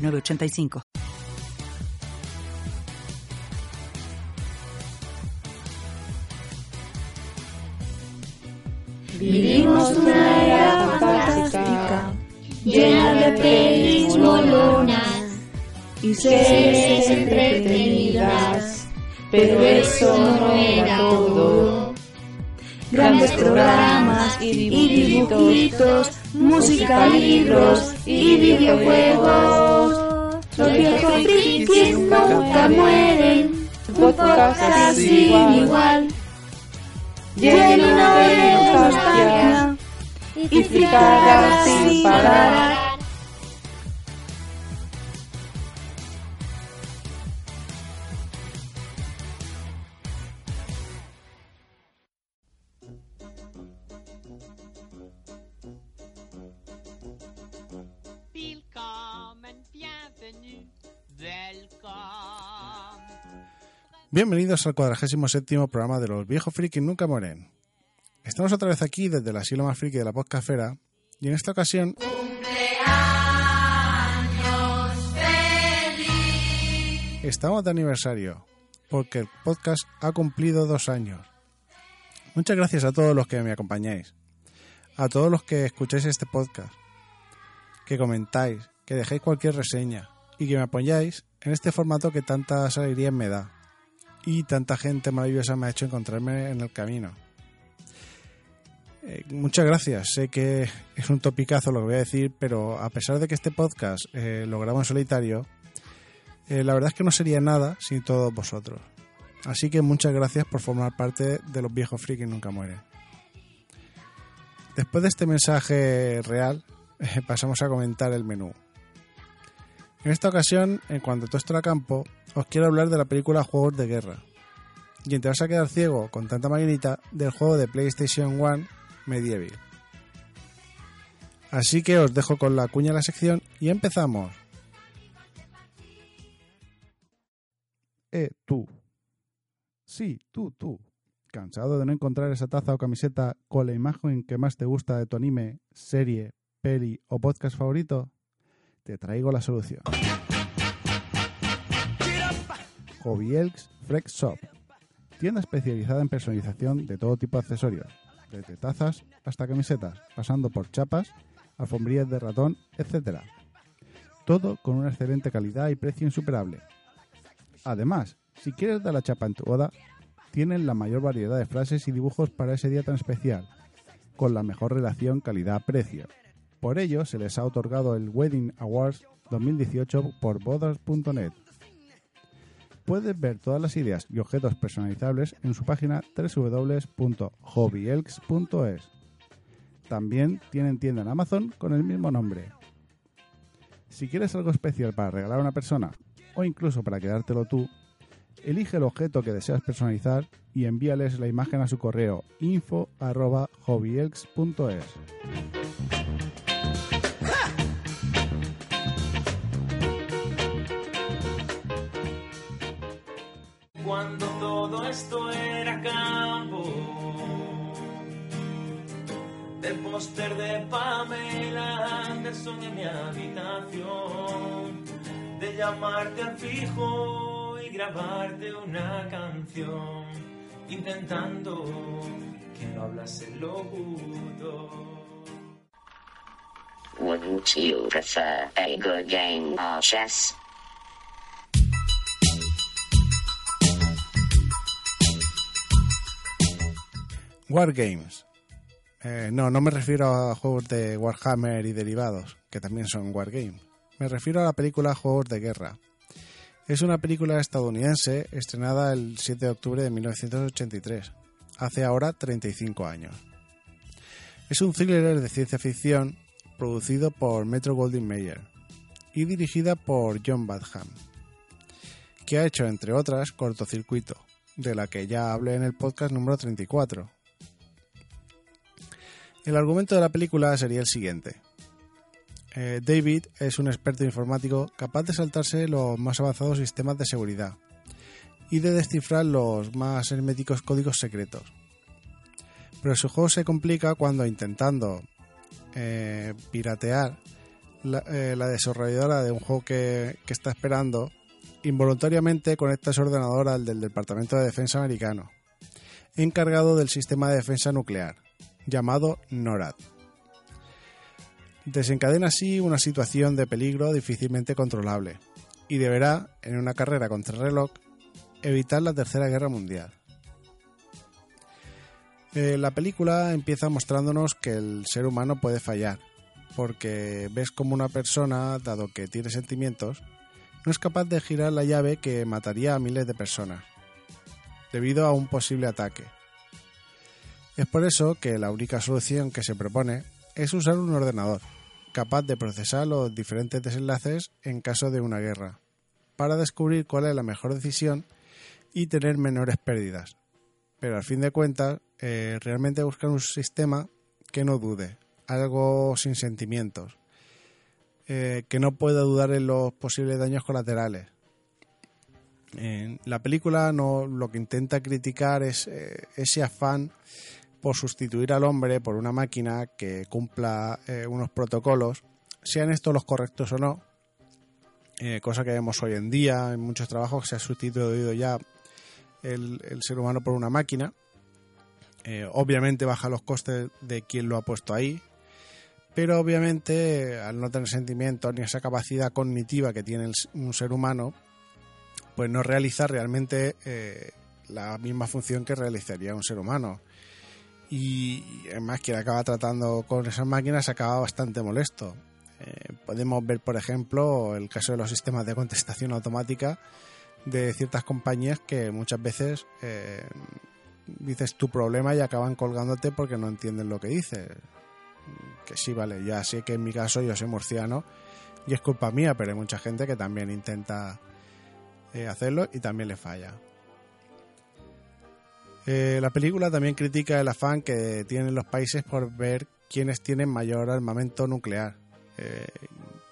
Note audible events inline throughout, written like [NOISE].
985. Vivimos una era fantástica, llena de pelis molonas y series entretenidas, pero eso no era todo. Grandes programas y dibujitos, música, libros y videojuegos. Los viejos frikis nunca mueren, podcast sin igual, lleno de nostalgia y fricadas sin parar. Bienvenidos al 47 programa de Los Viejos Frikis Nunca Mueren. Estamos otra vez aquí desde la asilo más friki de la podcastfera y en esta ocasión... Estamos de aniversario porque el podcast ha cumplido dos años. Muchas gracias a todos los que me acompañáis, a todos los que escucháis este podcast, que comentáis, que dejéis cualquier reseña y que me apoyáis en este formato que tantas alegrías me da y tanta gente maravillosa me ha hecho encontrarme en el camino. Eh, muchas gracias. Sé que es un topicazo lo que voy a decir, pero a pesar de que este podcast eh, lo grabo en solitario, eh, la verdad es que no sería nada sin todos vosotros. Así que muchas gracias por formar parte de los viejos frikis nunca mueren. Después de este mensaje real, [LAUGHS] pasamos a comentar el menú. En esta ocasión, en cuanto todo esto campo, os quiero hablar de la película Juegos de Guerra. Y te vas a quedar ciego con tanta maquinita del juego de PlayStation 1 Medieval. Así que os dejo con la cuña de la sección y empezamos. Eh, tú. Sí, tú, tú. ¿Cansado de no encontrar esa taza o camiseta con la imagen que más te gusta de tu anime, serie, peli o podcast favorito? Te traigo la solución. Elks Frex Shop, tienda especializada en personalización de todo tipo de accesorios, desde tazas hasta camisetas, pasando por chapas, alfombrillas de ratón, etc. Todo con una excelente calidad y precio insuperable. Además, si quieres dar la chapa en tu boda, tienen la mayor variedad de frases y dibujos para ese día tan especial, con la mejor relación calidad-precio. Por ello, se les ha otorgado el Wedding Awards 2018 por bodas.net. Puedes ver todas las ideas y objetos personalizables en su página www.hobbyelks.es. También tienen tienda en Amazon con el mismo nombre. Si quieres algo especial para regalar a una persona o incluso para quedártelo tú, elige el objeto que deseas personalizar y envíales la imagen a su correo info@hobbyelks.es. todo esto era campo. Del póster de Pamela Anderson en mi habitación. De llamarte al fijo y grabarte una canción. Intentando que no hablase el locutor. Wouldn't you prefer a good game of chess? Wargames. Eh, no, no me refiero a juegos de Warhammer y derivados, que también son Wargames. Me refiero a la película Juegos de Guerra. Es una película estadounidense estrenada el 7 de octubre de 1983, hace ahora 35 años. Es un thriller de ciencia ficción producido por Metro Goldwyn Mayer y dirigida por John Badham, que ha hecho, entre otras, Cortocircuito, de la que ya hablé en el podcast número 34. El argumento de la película sería el siguiente. Eh, David es un experto informático capaz de saltarse los más avanzados sistemas de seguridad y de descifrar los más herméticos códigos secretos. Pero su juego se complica cuando intentando eh, piratear la, eh, la, desarrolladora de un juego que, que, está esperando, involuntariamente conecta su ordenador al del Departamento de Defensa americano, encargado del sistema de defensa nuclear, llamado NORAD. Desencadena así una situación de peligro difícilmente controlable y deberá, en una carrera contra el reloj, evitar la Tercera Guerra Mundial. Eh, la película empieza mostrándonos que el ser humano puede fallar, porque ves como una persona, dado que tiene sentimientos, no es capaz de girar la llave que mataría a miles de personas, debido a un posible ataque. Es por eso que la única solución que se propone es usar un ordenador, capaz de procesar los diferentes desenlaces en caso de una guerra, para descubrir cuál es la mejor decisión y tener menores pérdidas. Pero al fin de cuentas, eh, realmente buscan un sistema que no dude, algo sin sentimientos, eh, que no pueda dudar en los posibles daños colaterales. La película no, lo que intenta criticar es eh, ese afán por sustituir al hombre por una máquina que cumpla eh, unos protocolos, sean estos los correctos o no, eh, cosa que vemos hoy en día en muchos trabajos que se ha sustituido ya el, ser humano por una máquina. Eh, obviamente baja los costes de quien lo ha puesto ahí, pero obviamente al no tener sentimientos ni esa capacidad cognitiva que tiene el, un ser humano, pues no realiza realmente la misma función que realizaría un ser humano y además quien acaba tratando con esas máquinas acaba bastante molesto. Eh, podemos ver, por ejemplo, el caso de los sistemas de contestación automática de ciertas compañías que muchas veces eh, dices tu problema y acaban colgándote porque no entienden lo que dices. Que sí, vale, ya sé que en mi caso yo soy murciano y es culpa mía, pero hay mucha gente que también intenta eh, hacerlo y también le falla. Eh, la película también critica el afán que tienen los países por ver quiénes tienen mayor armamento nuclear, eh,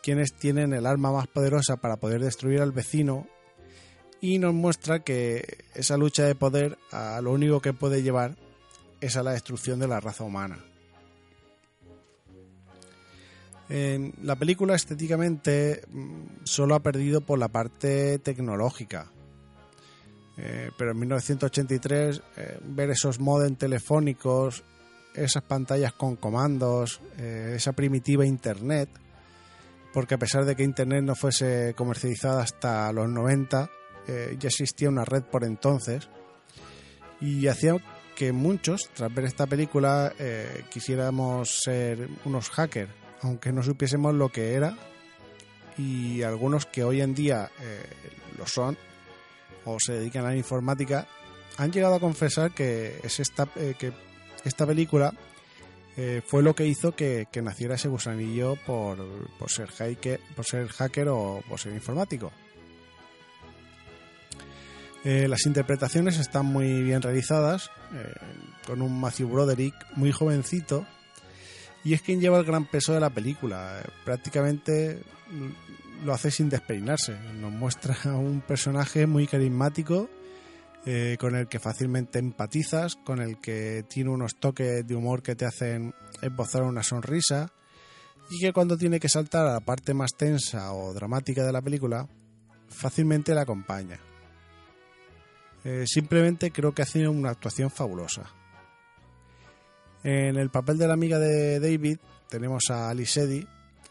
quiénes tienen el arma más poderosa para poder destruir al vecino y nos muestra que esa lucha de poder a lo único que puede llevar es a la destrucción de la raza humana. La película estéticamente mm, solo ha perdido por la parte tecnológica, eh, pero en 1983 eh, ver esos modem telefónicos, esas pantallas con comandos, eh, esa primitiva Internet, porque a pesar de que Internet no fuese comercializada hasta los 90, ya existía una red por entonces y hacía que muchos, tras ver esta película, quisiéramos ser unos hackers, aunque no supiésemos lo que era y algunos que hoy en día lo son o se dedican a la informática han llegado a confesar que, es esta, eh, que esta película eh, fue lo que hizo que, naciera ese gusanillo por, por, ser hacker, por ser hacker o por ser informático. Eh, las interpretaciones están muy bien realizadas, con un Matthew Broderick muy jovencito, y es quien lleva el gran peso de la película. prácticamente lo hace sin despeinarse. Nos muestra a un personaje muy carismático, eh, con el que fácilmente empatizas, con el que tiene unos toques de humor que te hacen esbozar una sonrisa, y que cuando tiene que saltar a la parte más tensa o dramática de la película, fácilmente la acompaña. Eh, simplemente creo que hace una actuación fabulosa. En el papel de la amiga de David tenemos a Alice Eddy,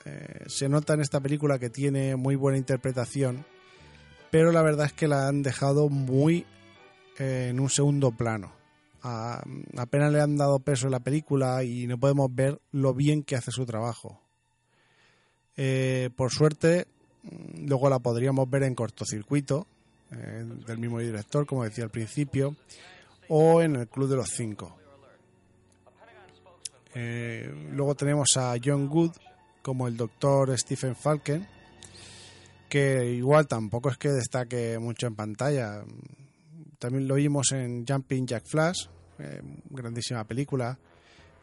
eh, se nota en esta película que tiene muy buena interpretación, pero la verdad es que la han dejado muy eh, en un segundo plano. apenas le han dado peso en la película y no podemos ver lo bien que hace su trabajo. Eh, por suerte, mm, luego la podríamos ver en cortocircuito, del mismo director, como decía al principio, o en el Club de los Cinco. luego tenemos a John Good, como el doctor Stephen Falken, que igual tampoco es que destaque mucho en pantalla. También lo vimos en Jumping Jack Flash, eh, grandísima película,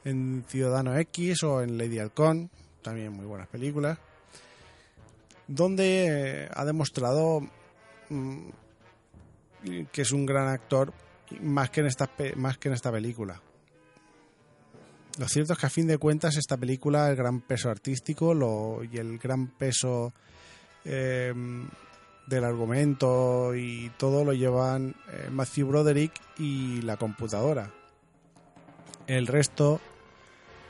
en Ciudadano X o en Lady Halcón, también muy buenas películas, donde eh, ha demostrado mm, que es un gran actor más que en esta, más que en esta película. Lo cierto es que a fin de cuentas esta película, el gran peso artístico y el gran peso eh, del argumento y todo lo llevan eh, Matthew Broderick y la computadora. El resto,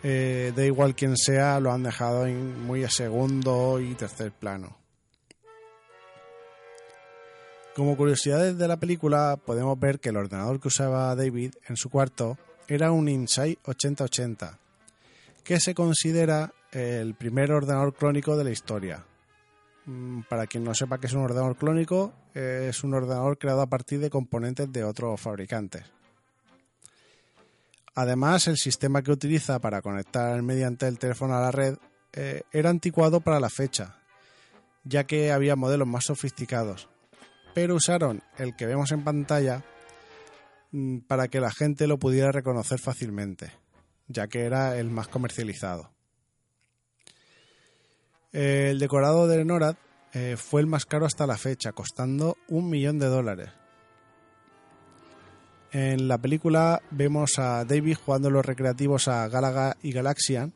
eh, da igual quien sea, lo han dejado en muy a segundo y tercer plano. Como curiosidades de la película, podemos ver que el ordenador que usaba David en su cuarto era un Insight 8080, que se considera el primer ordenador clónico de la historia. Mm, Para quien no sepa qué es un ordenador clónico, es un ordenador creado a partir de componentes de otros fabricantes. Además, el sistema que utiliza para conectar mediante el teléfono a la red eh, era anticuado para la fecha, ya que había modelos más sofisticados, pero usaron el que vemos en pantalla para que la gente lo pudiera reconocer fácilmente, ya que era el más comercializado. El decorado de NORAD eh, fue el más caro hasta la fecha, costando un millón de dólares. En la película vemos a David jugando los recreativos a Galaga y Galaxian.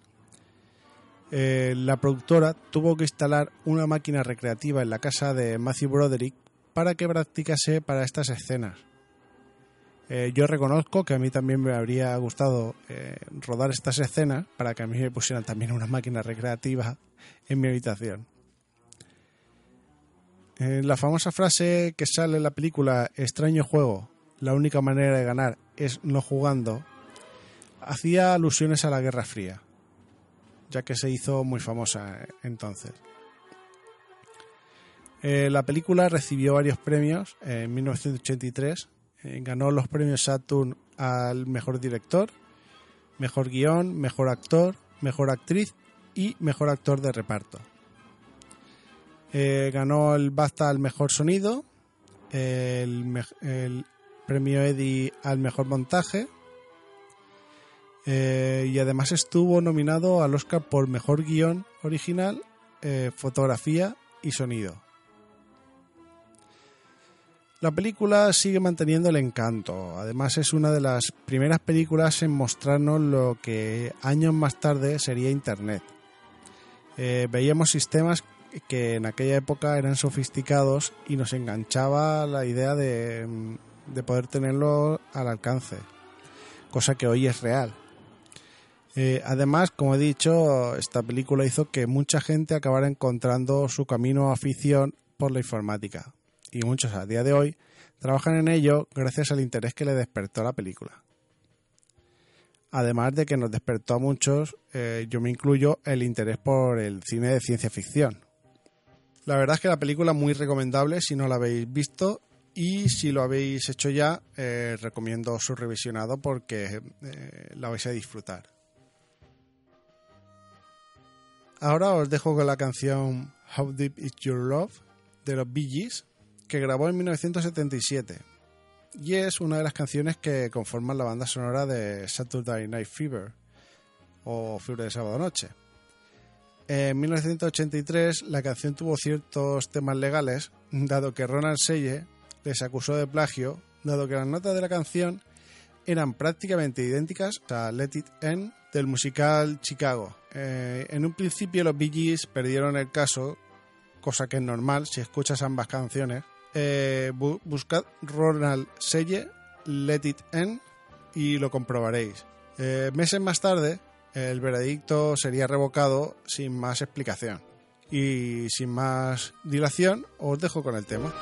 Eh, la productora tuvo que instalar una máquina recreativa en la casa de Matthew Broderick para que practicase para estas escenas. Eh, yo reconozco que a mí también me habría gustado eh, rodar estas escenas para que a mí me pusieran también una máquina recreativa en mi habitación. Eh, la famosa frase que sale en la película Extraño juego, la única manera de ganar es no jugando, hacía alusiones a la Guerra Fría, ya que se hizo muy famosa entonces. La película recibió varios premios en 1983. Eh, ganó los premios Saturn al mejor director, mejor guion, mejor actor, mejor actriz y mejor actor de reparto. Eh, ganó el BAFTA al mejor sonido, el, premio Eddie al mejor montaje eh, y además estuvo nominado al Oscar por mejor guion original, fotografía y sonido. La película sigue manteniendo el encanto. Además es una de las primeras películas en mostrarnos lo que años más tarde sería Internet. Eh, veíamos sistemas que en aquella época eran sofisticados y nos enganchaba la idea de, mm, de poder tenerlo al alcance, cosa que hoy es real. Eh, además, como he dicho, esta película hizo que mucha gente acabara encontrando su camino a afición por la informática y muchos a día de hoy trabajan en ello gracias al interés que le despertó la película. Además de que nos despertó a muchos, eh, yo me incluyo, el interés por el cine de ciencia ficción. La verdad es que la película es muy recomendable si no la habéis visto y si lo habéis hecho ya, eh, recomiendo su revisionado porque eh, la vais a disfrutar. Ahora os dejo con la canción How Deep Is Your Love de los Bee Gees, que grabó en 1977 y es una de las canciones que conforman la banda sonora de Saturday Night Fever o Fiebre de Sábado Noche. En 1983 la canción tuvo ciertos temas legales, dado que Ronald Selle les acusó de plagio, dado que las notas de la canción eran prácticamente idénticas a Let It End del musical Chicago. Eh, en un principio los Bee perdieron el caso, cosa que es normal si escuchas ambas canciones. Eh, bu- buscad Ronald Selle, Let It End y lo comprobaréis. Eh, meses más tarde, el veredicto sería revocado sin más explicación. Y sin más dilación, os dejo con el tema.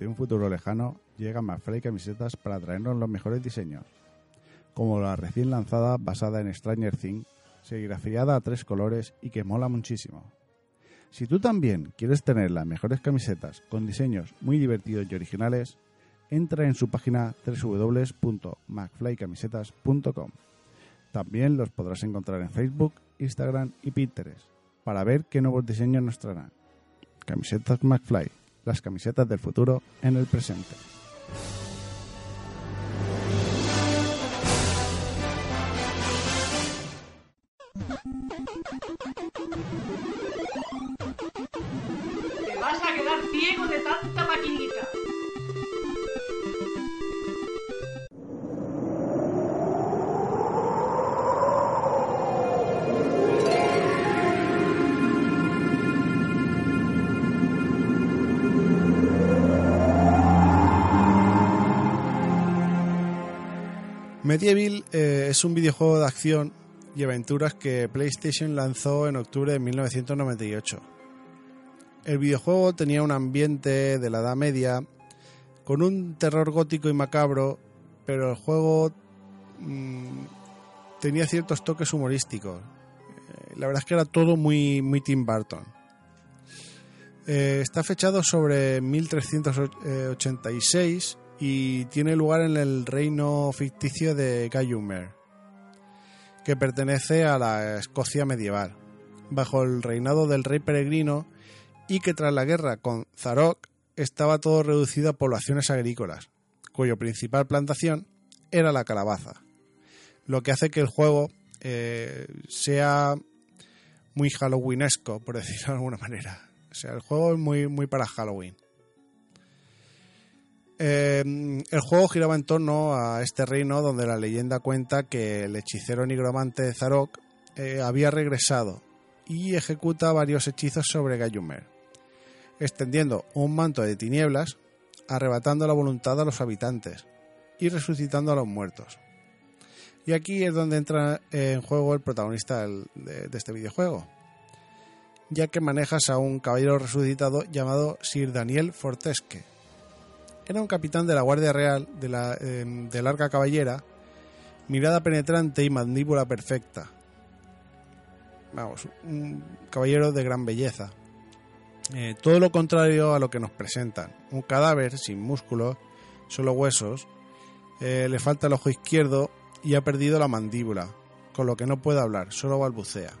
de un futuro lejano, llegan McFly Camisetas para traernos los mejores diseños, como la recién lanzada basada en Stranger Things, serigrafiada a tres colores y que mola muchísimo. Si tú también quieres tener las mejores camisetas con diseños muy divertidos y originales, entra en su página www.macflycamisetas.com. También los podrás encontrar en Facebook, Instagram y Pinterest para ver qué nuevos diseños nos traerán. Camisetas McFly, las camisetas del futuro en el presente. ¡Te vas a quedar ciego de tanta maquinita! Medieval eh, es un videojuego de acción y aventuras que PlayStation lanzó en octubre de 1998. El videojuego tenía un ambiente de la Edad Media con un terror gótico y macabro, pero el juego mm, tenía ciertos toques humorísticos. Eh, La verdad es que era todo muy, muy Tim Burton. Eh, está fechado sobre 1386 y tiene lugar en el reino ficticio de Gayumer, que pertenece a la Escocia medieval, bajo el reinado del rey peregrino y que tras la guerra con Zarok estaba todo reducido a poblaciones agrícolas, cuyo principal plantación era la calabaza, lo que hace que el juego eh, sea muy halloweenesco, por decirlo de alguna manera. O sea, el juego es muy, muy para Halloween. Eh, el juego giraba en torno a este reino donde la leyenda cuenta que el hechicero nigromante Zarok eh, había regresado y ejecuta varios hechizos sobre Gayumer, extendiendo un manto de tinieblas, arrebatando la voluntad a los habitantes y resucitando a los muertos. Y aquí es donde entra en juego el protagonista de este videojuego, ya que manejas a un caballero resucitado llamado Sir Daniel Fortesque. Era un capitán de la Guardia Real de, la, eh, de larga caballera, mirada penetrante y mandíbula perfecta. Vamos, un caballero de gran belleza. Eh, todo lo contrario a lo que nos presentan. Un cadáver sin músculos, solo huesos. eh, le falta el ojo izquierdo y ha perdido la mandíbula, con lo que no puede hablar, solo balbucea.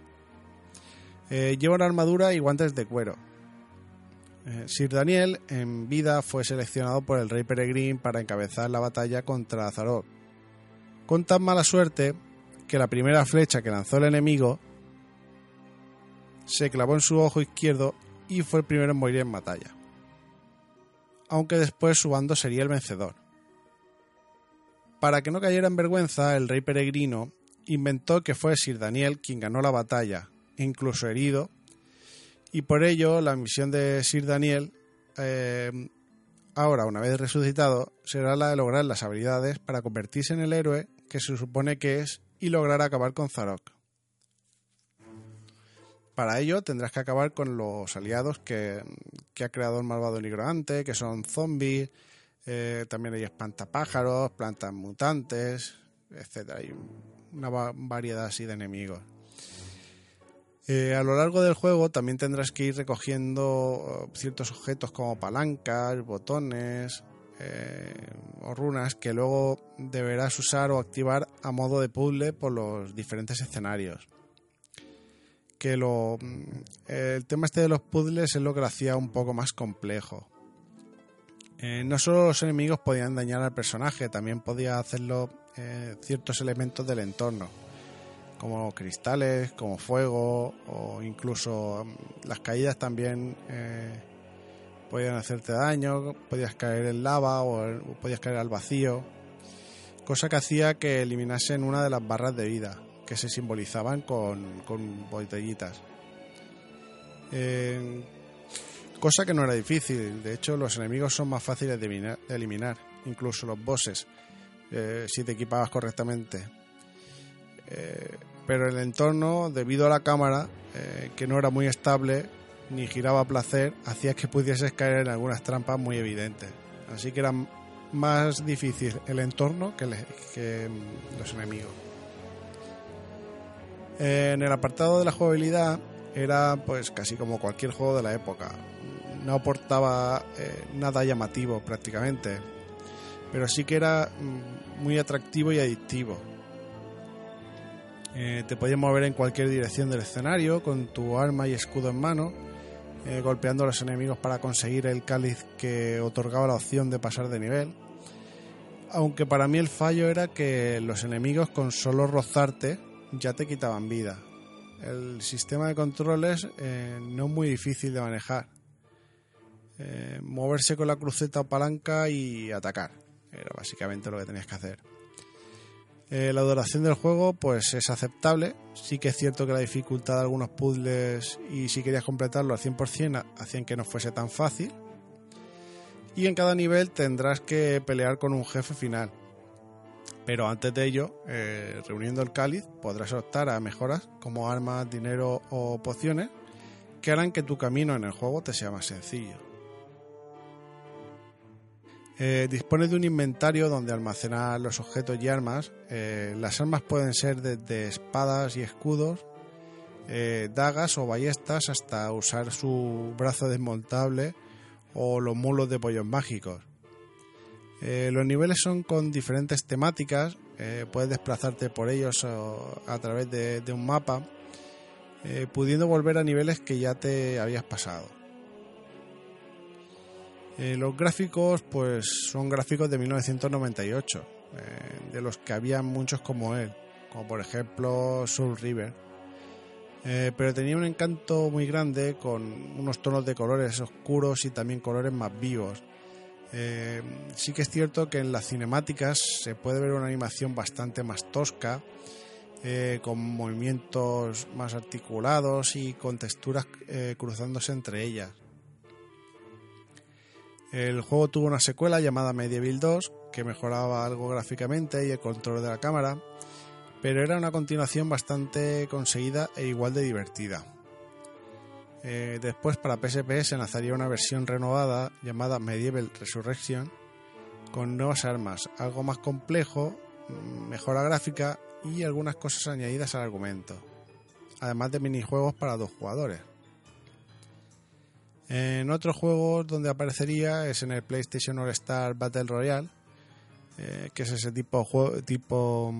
Eh, lleva una armadura y guantes de cuero. Eh, Sir Daniel, en vida, fue seleccionado por el rey Peregrín para encabezar la batalla contra Zarok. Con tan mala suerte que la primera flecha que lanzó el enemigo se clavó en su ojo izquierdo y fue el primero en morir en batalla. Aunque después su bando sería el vencedor. Para que no cayera en vergüenza, el rey peregrino inventó que fue Sir Daniel quien ganó la batalla, incluso herido, y por ello la misión de Sir Daniel, eh, ahora una vez resucitado, será la de lograr las habilidades para convertirse en el héroe que se supone que es y lograr acabar con Zarok. Para ello tendrás que acabar con los aliados que, que ha creado el malvado nigromante, que son zombies, eh, también hay espantapájaros, plantas mutantes, etcétera. Hay una va- variedad así de enemigos. Eh, a lo largo del juego también tendrás que ir recogiendo eh, ciertos objetos como palancas, botones eh, o runas que luego deberás usar o activar a modo de puzzle por los diferentes escenarios. Que lo, mm, el tema este de los puzzles es lo que lo hacía un poco más complejo. No solo los enemigos podían dañar al personaje, también podía hacerlo ciertos elementos del entorno como cristales, como fuego o incluso mm, las caídas también eh, podían hacerte daño, podías caer en lava o, podías caer al vacío, cosa que hacía que eliminasen una de las barras de vida que se simbolizaban con, con botellitas. Cosa que no era difícil, de hecho los enemigos son más fáciles de eliminar, de eliminar, incluso los bosses, eh, si te equipabas correctamente. Eh, pero el entorno, debido a la cámara, eh, que no era muy estable ni giraba a placer, hacía que pudieses caer en algunas trampas muy evidentes. Así que era más difícil el entorno que, mm, los enemigos. En el apartado de la jugabilidad era pues casi como cualquier juego de la época. No aportaba eh, nada llamativo prácticamente, pero sí que era mm, muy atractivo y adictivo. Eh, te podías mover en cualquier dirección del escenario con tu arma y escudo en mano, eh, golpeando a los enemigos para conseguir el cáliz que otorgaba la opción de pasar de nivel. Aunque para mí el fallo era que los enemigos con solo rozarte ya te quitaban vida. El sistema de controles eh, no es muy difícil de manejar. Moverse con la cruceta o palanca y atacar. Era básicamente lo que tenías que hacer. Eh, la duración del juego pues es aceptable. Sí que es cierto que la dificultad de algunos puzzles y si querías completarlo al 100% hacían que no fuese tan fácil. Y en cada nivel tendrás que pelear con un jefe final. Pero antes de ello, eh, reuniendo el cáliz, podrás optar a mejoras como armas, dinero o pociones que harán que tu camino en el juego te sea más sencillo. Eh, dispone de un inventario donde almacenar los objetos y armas. Eh, las armas pueden ser desde espadas y escudos, eh, dagas o ballestas, hasta usar su brazo desmontable o los mulos de pollos mágicos. Eh, los niveles son con diferentes temáticas, puedes desplazarte por ellos a través de, un mapa, pudiendo volver a niveles que ya te habías pasado. Eh, los gráficos, pues son gráficos de 1998, eh, de los que había muchos como él, como por ejemplo Soul River. Eh, pero tenía un encanto muy grande con unos tonos de colores oscuros y también colores más vivos. Eh, sí que es cierto que en las cinemáticas se puede ver una animación bastante más tosca, con movimientos más articulados y con texturas cruzándose entre ellas. El juego tuvo una secuela llamada Medieval 2 que mejoraba algo gráficamente y el control de la cámara, pero era una continuación bastante conseguida e igual de divertida. Eh, después para PSP se lanzaría una versión renovada llamada Medieval Resurrection con nuevas armas, algo más complejo, mejora gráfica y algunas cosas añadidas al argumento, además de minijuegos para dos jugadores. En otros juegos donde aparecería es en el PlayStation All Star Battle Royale, eh, que es ese tipo juego tipo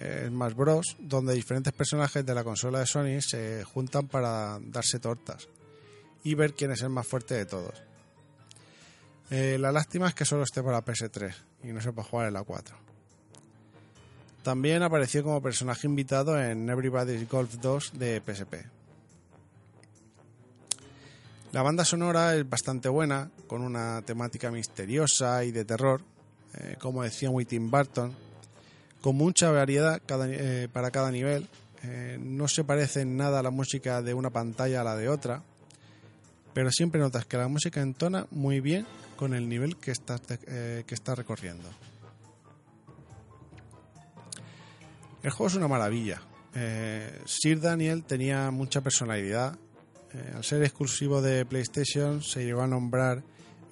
eh, Smash Bros, donde diferentes personajes de la consola de Sony se juntan para darse tortas y ver quién es el más fuerte de todos. Eh, la lástima es que solo esté para PS3 y no se puede jugar en la 4. También apareció como personaje invitado en Everybody's Golf 2 de PSP. La banda sonora es bastante buena, con una temática misteriosa y de terror, eh, como decía muy Tim Burton, con mucha variedad eh, para cada nivel. Eh, no se parece en nada la música de una pantalla a la de otra, pero siempre notas que la música entona muy bien con el nivel que estás, que estás recorriendo. El juego es una maravilla. Sir Daniel tenía mucha personalidad. Eh, al ser exclusivo de PlayStation, se llegó a nombrar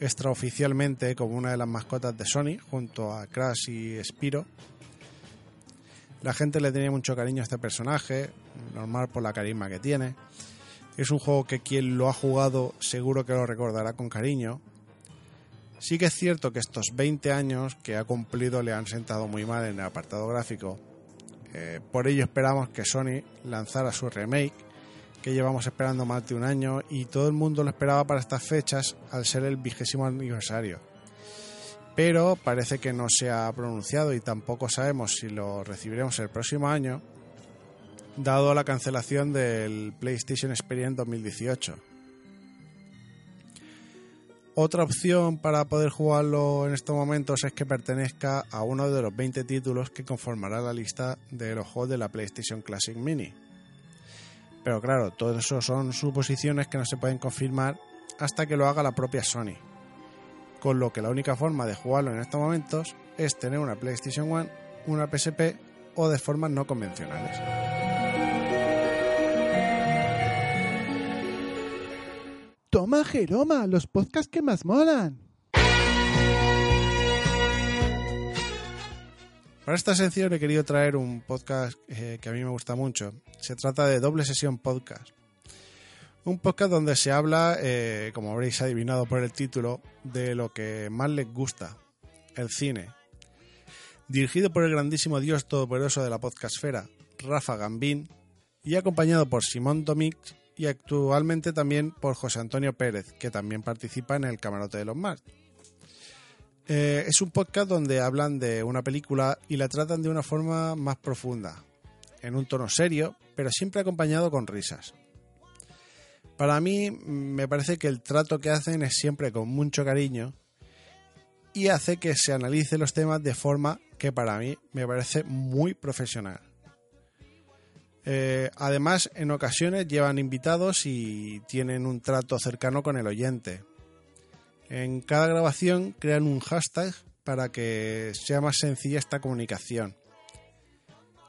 extraoficialmente como una de las mascotas de Sony, junto a Crash y Spiro. La gente le tenía mucho cariño a este personaje, normal por la carisma que tiene. Es un juego que quien lo ha jugado seguro que lo recordará con cariño. Sí que es cierto que estos 20 años que ha cumplido le han sentado muy mal en el apartado gráfico. Eh, por ello esperamos que Sony lanzara su remake, que llevamos esperando más de un año y todo el mundo lo esperaba para estas fechas al ser el vigésimo aniversario. Pero parece que no se ha pronunciado y tampoco sabemos si lo recibiremos el próximo año, dado la cancelación del PlayStation Experience 2018. Otra opción para poder jugarlo en estos momentos es que pertenezca a uno de los 20 títulos que conformará la lista de los juegos de la PlayStation Classic Mini. Pero claro, todo eso son suposiciones que no se pueden confirmar hasta que lo haga la propia Sony. Con lo que la única forma de jugarlo en estos momentos es tener una PlayStation One, una PSP o de formas no convencionales. Toma, Jeroma, los podcasts que más molan. Para esta sección he querido traer un podcast eh, que a mí me gusta mucho. Se trata de Doble Sesión Podcast. Un podcast donde se habla, eh, como habréis adivinado por el título, de lo que más les gusta, el cine. Dirigido por el grandísimo dios todopoderoso de la podcastfera, Rafa Gambín, y acompañado por Simón Domix y actualmente también por José Antonio Pérez, que también participa en el Camarote de los Mars. Eh, es un podcast donde hablan de una película y la tratan de una forma más profunda, en un tono serio, pero siempre acompañado con risas. Para mí me parece que el trato que hacen es siempre con mucho cariño y hace que se analice los temas de forma que para mí me parece muy profesional. Eh, además, en ocasiones llevan invitados y tienen un trato cercano con el oyente. En cada grabación crean un hashtag para que sea más sencilla esta comunicación.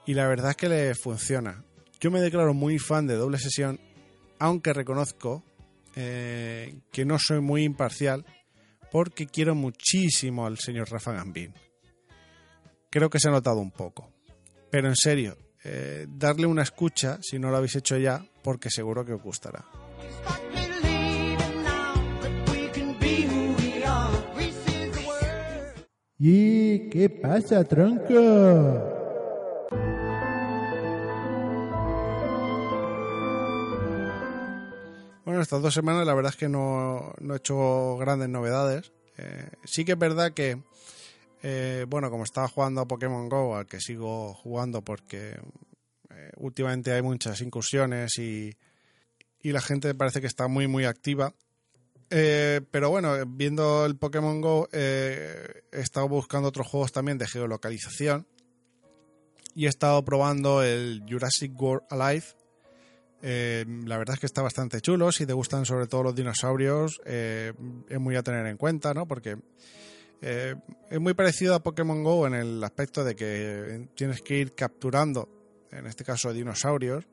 Y la verdad es que le funciona. Yo me declaro muy fan de doble sesión, aunque reconozco eh, que no soy muy imparcial porque quiero muchísimo al señor Rafa Gambín. Creo que se ha notado un poco. Pero en serio, eh, darle una escucha si no lo habéis hecho ya, porque seguro que os gustará. ¿Y qué pasa, tronco? Bueno, estas dos semanas la verdad es que no, no he hecho grandes novedades. Eh, sí que es verdad que, eh, bueno, como estaba jugando a Pokémon Go, al que sigo jugando porque eh, últimamente hay muchas incursiones y, y la gente parece que está muy, muy activa. Eh, pero bueno, viendo el Pokémon Go, eh, he estado buscando otros juegos también de geolocalización y he estado probando el Jurassic World Alive. Eh, la verdad es que está bastante chulo. Si te gustan sobre todo los dinosaurios, es muy a tener en cuenta, ¿no? Porque es muy parecido a Pokémon Go en el aspecto de que tienes que ir capturando, en este caso, dinosaurios.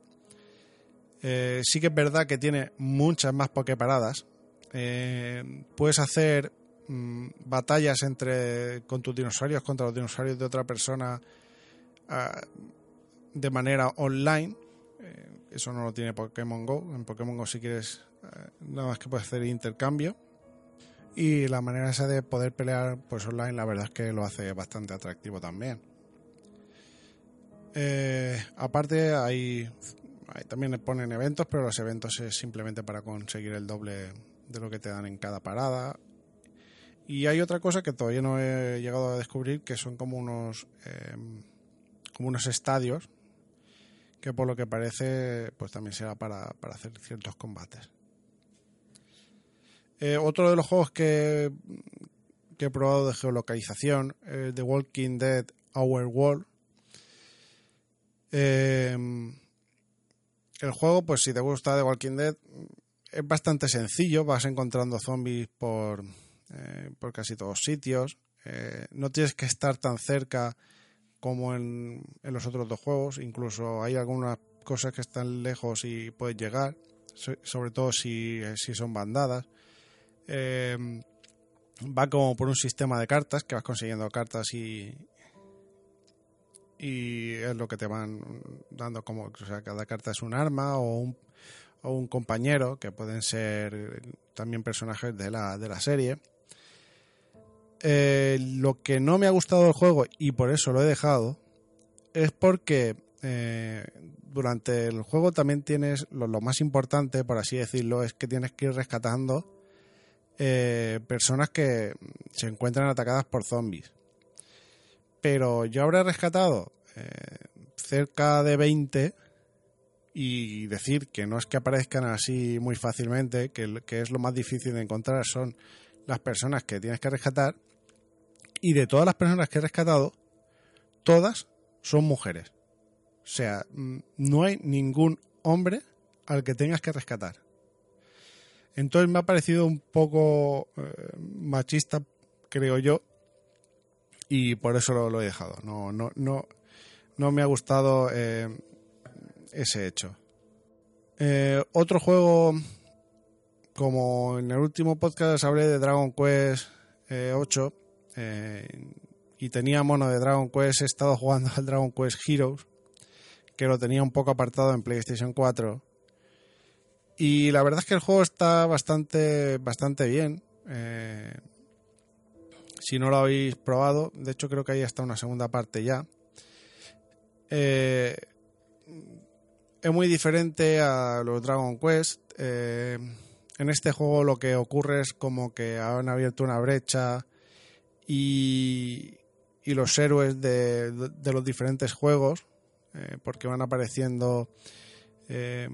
sí que es verdad que tiene muchas más Poképaradas eh, puedes hacer mm, batallas entre con tus dinosaurios contra los dinosaurios de otra persona ah, de manera online. Eh, eso no lo tiene Pokémon Go. En Pokémon Go si quieres eh, nada más que puedes hacer intercambio. Y la manera esa de poder pelear pues online la verdad es que lo hace bastante atractivo también. aparte hay, hay también ponen eventos, pero los eventos es simplemente para conseguir el doble de lo que te dan en cada parada. Y hay otra cosa que todavía no he llegado a descubrir, que son como unos, em, como unos estadios, que por lo que parece, pues también será para, para hacer ciertos combates. Eh, otro de los juegos que, que he probado de geolocalización, eh, The Walking Dead Our World. Em, el juego, pues si te gusta The Walking Dead, es bastante sencillo, vas encontrando zombies por, eh, por casi todos sitios. Eh, no tienes que estar tan cerca como en, los otros dos juegos. Incluso hay algunas cosas que están lejos y puedes llegar, sobre todo si, si son bandadas. Eh, va como por un sistema de cartas que vas consiguiendo cartas y, y es lo que te van dando como, o sea, cada carta es un arma o un, o un compañero, que pueden ser también personajes de la, de la serie. Eh, lo que no me ha gustado del juego, y por eso lo he dejado, es porque eh, durante el juego también tienes, lo, lo, más importante, por así decirlo, es que tienes que ir rescatando eh, personas que se encuentran atacadas por zombies. Pero yo habré rescatado cerca de 20 y decir que no es que aparezcan así muy fácilmente, que, que, es lo más difícil de encontrar, son las personas que tienes que rescatar. Y de todas las personas que he rescatado, todas son mujeres. O sea, mm, no hay ningún hombre al que tengas que rescatar. Entonces me ha parecido un poco eh, machista, creo yo, y por eso lo, lo, he dejado. No, no, no, no me ha gustado eh, ese hecho. Eh, otro juego, como en el último podcast hablé de Dragon Quest 8 eh, y tenía mono de Dragon Quest, he estado jugando [LAUGHS] al Dragon Quest Heroes, que lo tenía un poco apartado en PlayStation 4. Y la verdad es que el juego está bastante, bastante bien. Eh, si no lo habéis probado, de hecho creo que ahí está una segunda parte ya. Eh, es muy diferente a los Dragon Quest. Eh, en este juego lo que ocurre es como que han abierto una brecha y, y los héroes de, de, los diferentes juegos, eh, porque van apareciendo eh,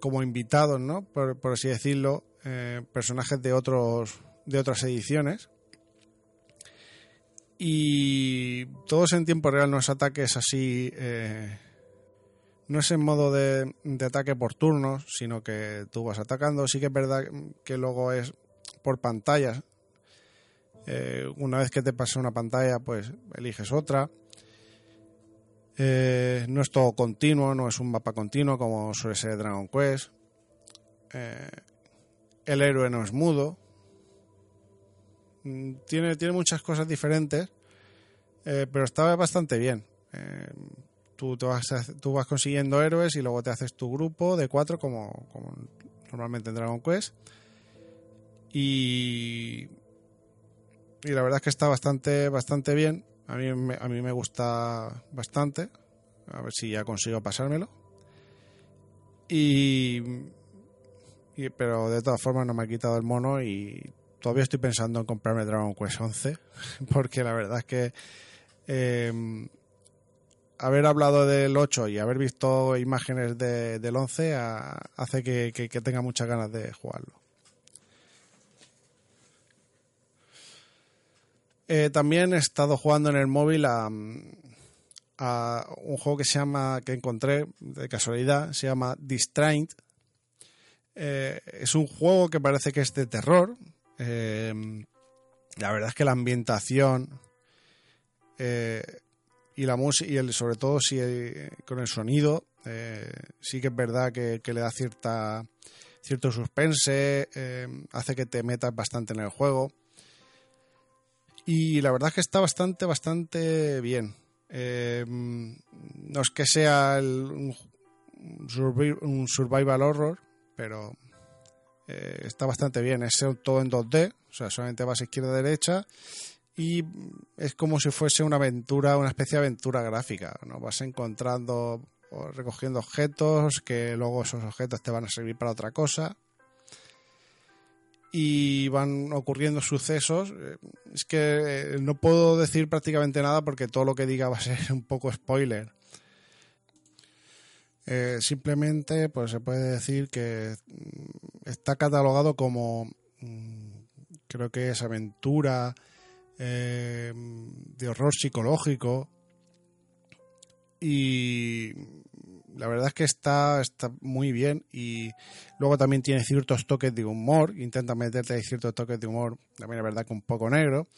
como invitados, ¿no? Por, así decirlo, personajes de otros de otras ediciones. Y todos en tiempo real, no es ataques así no es en modo de, de, ataque por turnos, sino que tú vas atacando. Sí que es verdad que luego es por pantallas. Eh, una vez que te pasa una pantalla, pues eliges otra. Eh, no es todo continuo, no es un mapa continuo como suele ser Dragon Quest. Eh, el héroe no es mudo. Mm, Tiene, tiene muchas cosas diferentes, pero está bastante bien. Tú, te vas, tú vas consiguiendo héroes y luego te haces tu grupo de cuatro como, como normalmente en Dragon Quest. Y, y la verdad es que está bastante, bastante bien. A mí, me- a mí me gusta bastante. A ver si ya consigo pasármelo. Y, y- pero de todas formas no me ha quitado el mono y todavía estoy pensando en comprarme Dragon Quest 11 [LAUGHS] porque la verdad es que eh, haber hablado del 8 y haber visto imágenes de- del 11 a- hace que, que- tenga muchas ganas de jugarlo. Eh, también he estado jugando en el móvil a, a un juego que se llama, que encontré de casualidad, se llama Distraint. Eh, es un juego que parece que es de terror. Eh, la verdad es que la ambientación y la música, y el, sobre todo si eh, con el sonido, eh, sí que es verdad que, le da cierta cierto suspense, eh, hace que te metas bastante en el juego. Y la verdad es que está bastante, bastante bien. No es que sea el- un, survi- un survival horror, pero está bastante bien. Es todo en 2D, o sea, solamente vas izquierda-derecha y es como si fuese una aventura, una especie de aventura gráfica. ¿no? Vas encontrando o recogiendo objetos que luego esos objetos te van a servir para otra cosa y van ocurriendo sucesos. Eh, Es que eh, no puedo decir prácticamente nada porque todo lo que diga va a ser un poco spoiler. Eh, simplemente, pues se puede decir que mm, está catalogado como, mm, creo que es aventura, eh, de horror psicológico. Y la verdad es que está, está muy bien y luego también tiene ciertos toques de humor, intenta meterte ahí ciertos toques de humor, también es verdad que un poco negro,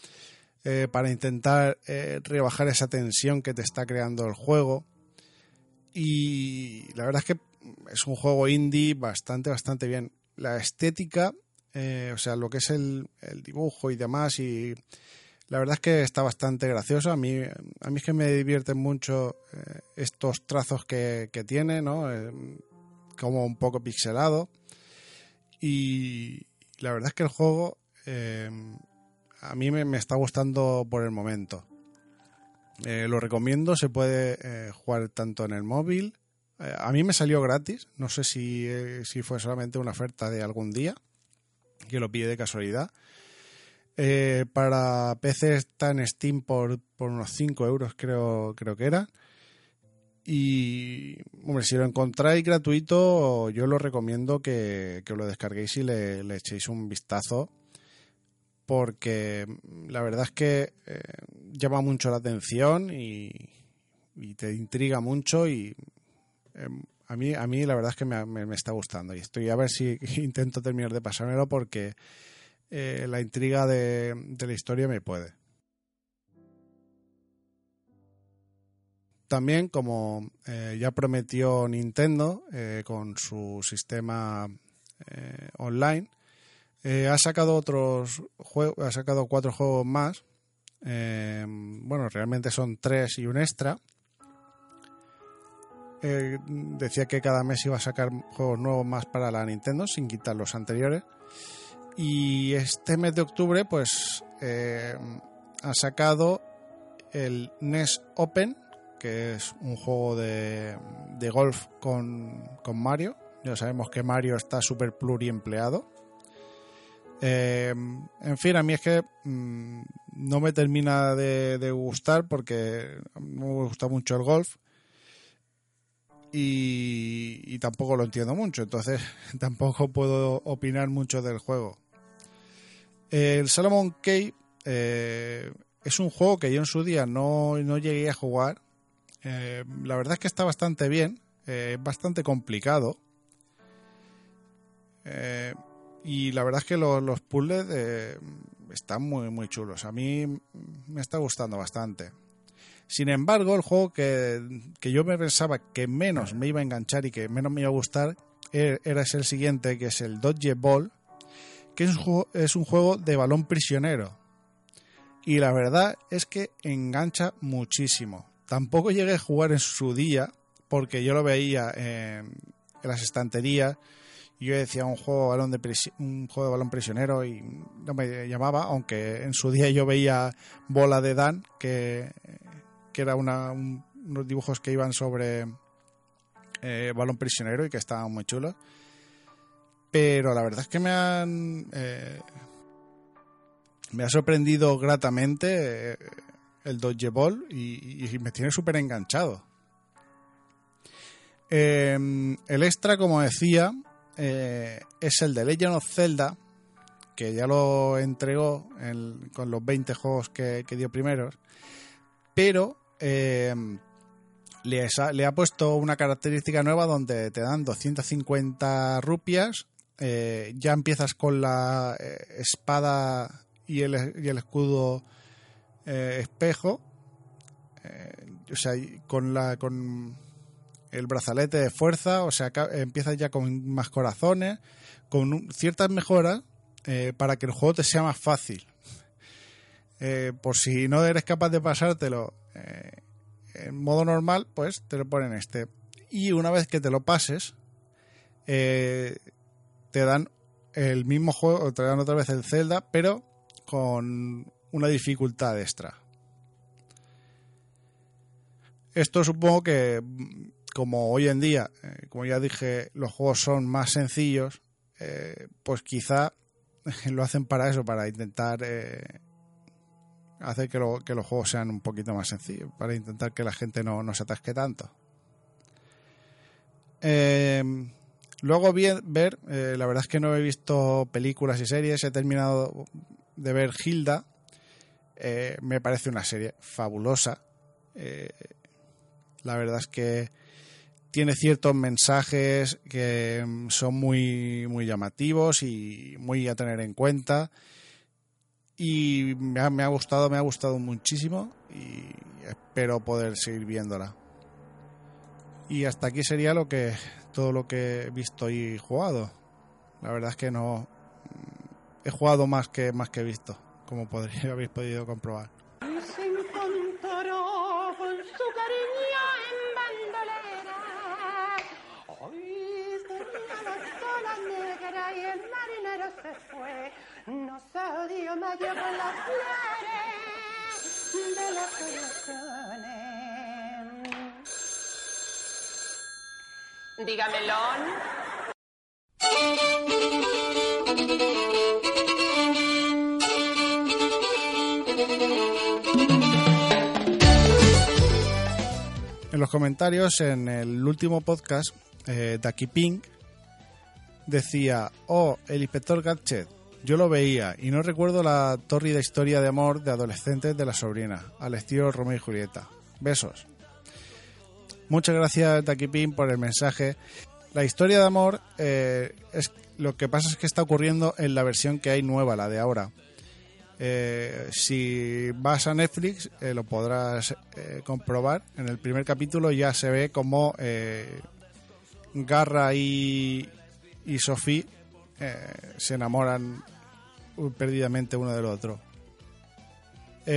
eh, para intentar eh, rebajar esa tensión que te está creando el juego. Y la verdad es que es un juego indie bastante, bastante bien. La estética, eh, o sea, lo que es el, el dibujo y demás, y la verdad es que está bastante gracioso. A mí, a mí es que me divierten mucho eh, estos trazos que, que tiene, ¿no? Eh, como un poco pixelado. Y la verdad es que el juego eh, a mí me, me está gustando por el momento. Lo recomiendo, se puede jugar tanto en el móvil. A mí me salió gratis, no sé si, si fue solamente una oferta de algún día, que lo pide de casualidad. Eh, para PC está en Steam por, por unos 5 euros, creo, creo que era. Y, hombre, si lo encontráis gratuito, yo lo recomiendo que, que lo descarguéis y le, echéis un vistazo. Porque la verdad es que eh, llama mucho la atención y, y te intriga mucho. Y eh, a, mí, a mí la verdad es que me, me- me está gustando. Y estoy a ver si [LAUGHS] intento terminar de pasármelo porque eh, la intriga de, la historia me puede. También, como eh, ya prometió Nintendo eh, con su sistema online, ha sacado otros juegos, ha sacado cuatro juegos más. Bueno, realmente son tres y un extra. Decía que cada mes iba a sacar juegos nuevos más para la Nintendo sin quitar los anteriores. Y este mes de octubre, pues eh, ha sacado el NES Open, que es un juego de, de golf con, con Mario. Ya sabemos que Mario está súper pluriempleado. Eh, en fin, a mí es que mm, no me termina de, gustar porque no me gusta mucho el golf y tampoco lo entiendo mucho, entonces [LAUGHS] tampoco puedo opinar mucho del juego. El Salomon Key eh, es un juego que yo en su día no, no llegué a jugar. Eh, la verdad es que está bastante bien, eh, es bastante complicado. Y la verdad es que lo- los puzzles están muy, muy chulos. A mí me está gustando bastante. Sin embargo, el juego que, que yo me pensaba que menos me iba a enganchar y que menos me iba a gustar era el siguiente, que es el Dodge Ball, que es un, juego, es un juego de balón prisionero. Y la verdad es que engancha muchísimo. Tampoco llegué a jugar en su día, porque yo lo veía en, las estanterías. Yo decía un juego, de balón de un juego de balón prisionero y no me llamaba, aunque en su día yo veía Bola de Dan, que, que era una, un- unos dibujos que iban sobre eh, balón prisionero y que estaban muy chulos. Pero la verdad es que me han. eh, me ha sorprendido gratamente eh, el Dodge Ball y, y me tiene súper enganchado. Eh, el extra, como decía, es el de Legend of Zelda, que ya lo entregó en- con los 20 juegos que, dio primeros, pero le ha puesto una característica nueva donde te dan 250 rupias, eh, ya empiezas con la eh, espada y el, y el escudo eh, espejo, o sea, con la con el brazalete de fuerza, o sea, empiezas ya con más corazones, con ciertas mejoras para que el juego te sea más fácil. [LAUGHS] Por si no eres capaz de pasártelo en modo normal, pues te lo ponen este. Y una vez que te lo pases, te dan el mismo juego, te dan otra vez el Zelda, pero con una dificultad extra. Esto supongo que, mm, como hoy en día, eh, como ya dije, los juegos son más sencillos, eh, pues quizá [LAUGHS] lo hacen para eso, para intentar eh, hacer que, lo- que los juegos sean un poquito más sencillos, para intentar que la gente no, no se atasque tanto. Eh, luego bien, ver, eh, la verdad es que no he visto películas y series, he terminado de ver Hilda, eh, me parece una serie fabulosa. Eh, la verdad es que tiene ciertos mensajes que mm, son muy, muy llamativos y muy a tener en cuenta. Y me ha, me ha gustado, me ha gustado muchísimo y espero poder seguir viéndola. Y hasta aquí sería lo que todo lo que he visto y jugado. La verdad es que no he jugado más que más que visto, como podría [LAUGHS] habéis podido comprobar. Comentarios, en el último podcast, eh, Ducky Pink decía, oh, el inspector Gadget, yo lo veía y no recuerdo la tórrida historia de amor de adolescentes de la sobrina, al estilo Romeo y Julieta. Besos. Muchas gracias, Pink, por el mensaje. La historia de amor, eh, es lo que pasa es que está ocurriendo en la versión que hay nueva, la de ahora. Eh, si vas a Netflix eh, lo podrás eh, comprobar. En el primer capítulo ya se ve como Garra y, y Sophie se enamoran uh, perdidamente uno del otro.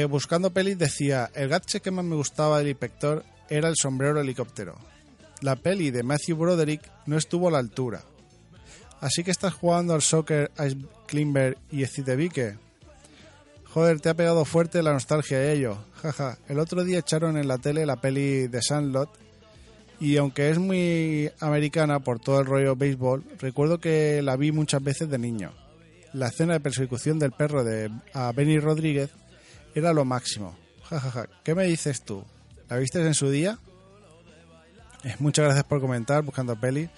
Buscando pelis decía, el gadget que más me gustaba del inspector era el sombrero helicóptero. La peli de Matthew Broderick no estuvo a la altura. Así que estás jugando al soccer Ice Climber y Excitebike. Joder, te ha pegado fuerte la nostalgia de ello. Jaja, el otro día echaron en la tele la peli de Sandlot y aunque es muy americana por todo el rollo béisbol, recuerdo que la vi muchas veces de niño. La escena de persecución del perro de a Benny Rodríguez era lo máximo. Jajaja, ¿qué me dices tú? ¿La viste en su día? Eh, muchas gracias por comentar, buscando peli.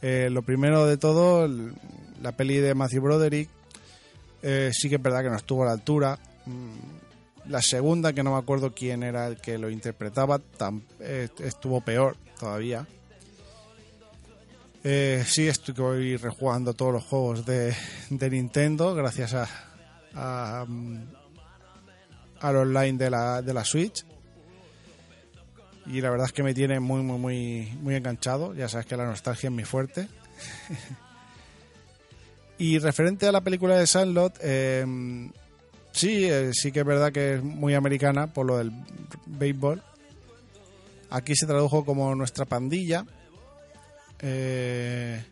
Eh, lo primero de todo, la peli de Matthew Broderick eh, sí que es verdad que no estuvo a la altura. Mm, La segunda, que no me acuerdo quién era el que lo interpretaba, estuvo peor todavía. Eh, sí, estoy rejugando todos los juegos de, Nintendo gracias a, a, mm, al online de la, de la Switch. Y la verdad es que me tiene muy, muy, muy, muy enganchado. Ya sabes que la nostalgia es muy fuerte. [LAUGHS] y referente a la película de Sandlot, eh, sí, eh, sí que es verdad que es muy americana por lo del béisbol. Aquí se tradujo como nuestra pandilla. Eh,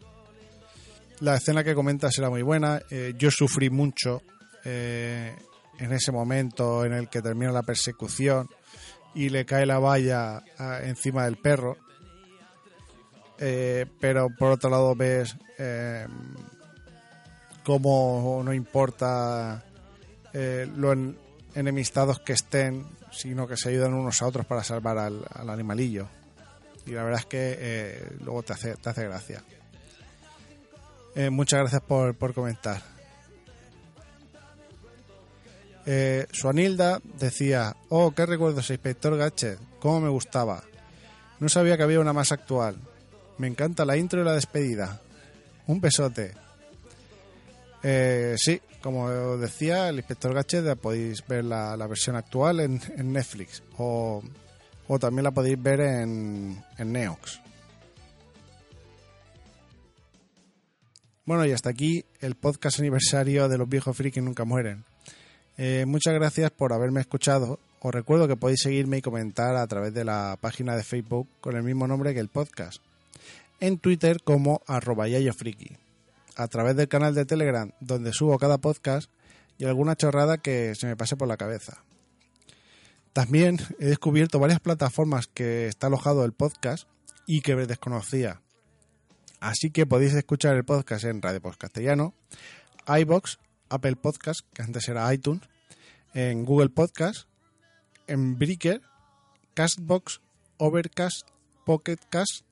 la escena que comentas era muy buena. Eh, yo sufrí mucho eh, en ese momento en el que termina la persecución y le cae la valla encima del perro. Pero por otro lado ves cómo no importa eh, lo en- enemistados que estén, sino que se ayudan unos a otros para salvar al, al animalillo. Y la verdad es que eh, luego te hace, te hace gracia. Eh, muchas gracias por, por comentar. Eh, Suanilda decía, oh, qué recuerdos, Inspector Gadget, cómo me gustaba. No sabía que había una más actual. Me encanta la intro y la despedida. Un besote. Eh, sí, como os decía, el Inspector Gadget la podéis ver la, versión actual en, Netflix o, o también la podéis ver en, en Neox. Bueno, y hasta aquí el podcast aniversario de los viejos frikis nunca mueren. Eh, muchas gracias por haberme escuchado. Os recuerdo que podéis seguirme y comentar a través de la página de Facebook con el mismo nombre que el podcast. En Twitter como arroba yayofriki. A través del canal de Telegram donde subo cada podcast y alguna chorrada que se me pase por la cabeza. También he descubierto varias plataformas que está alojado el podcast y que desconocía. Así que podéis escuchar el podcast en Radio Post Castellano, iBox, Apple Podcast, que antes era iTunes, en Google Podcast, en Breaker, Castbox, Overcast, Pocket Cast,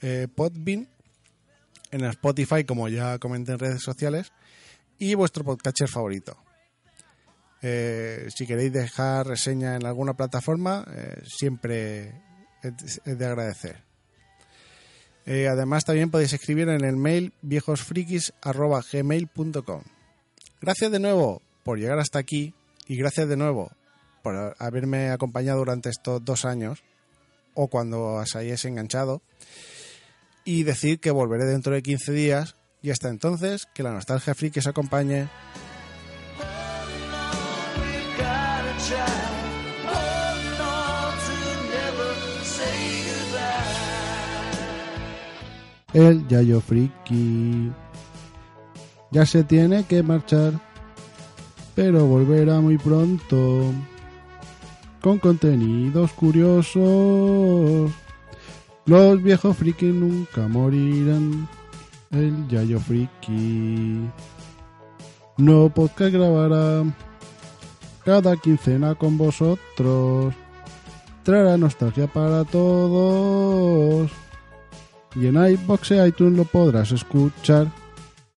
eh, Podbean, en Spotify, como ya comenté en redes sociales, y vuestro podcatcher favorito. Eh, si queréis dejar reseña en alguna plataforma, eh, siempre es de agradecer. Eh, además, también podéis escribir en el mail viejosfrikis.gmail.com. Gracias de nuevo por llegar hasta aquí y gracias de nuevo por haberme acompañado durante estos dos años o cuando os hayáis enganchado y decir que volveré dentro de 15 días y hasta entonces que la nostalgia friki os acompañe. El Yayo Friki ya se tiene que marchar, pero volverá muy pronto con contenidos curiosos. Los viejos friki nunca morirán. El Yayo Friki no podcast grabará cada quincena con vosotros. Traerá nostalgia para todos. Y en iBox e iTunes lo podrás escuchar.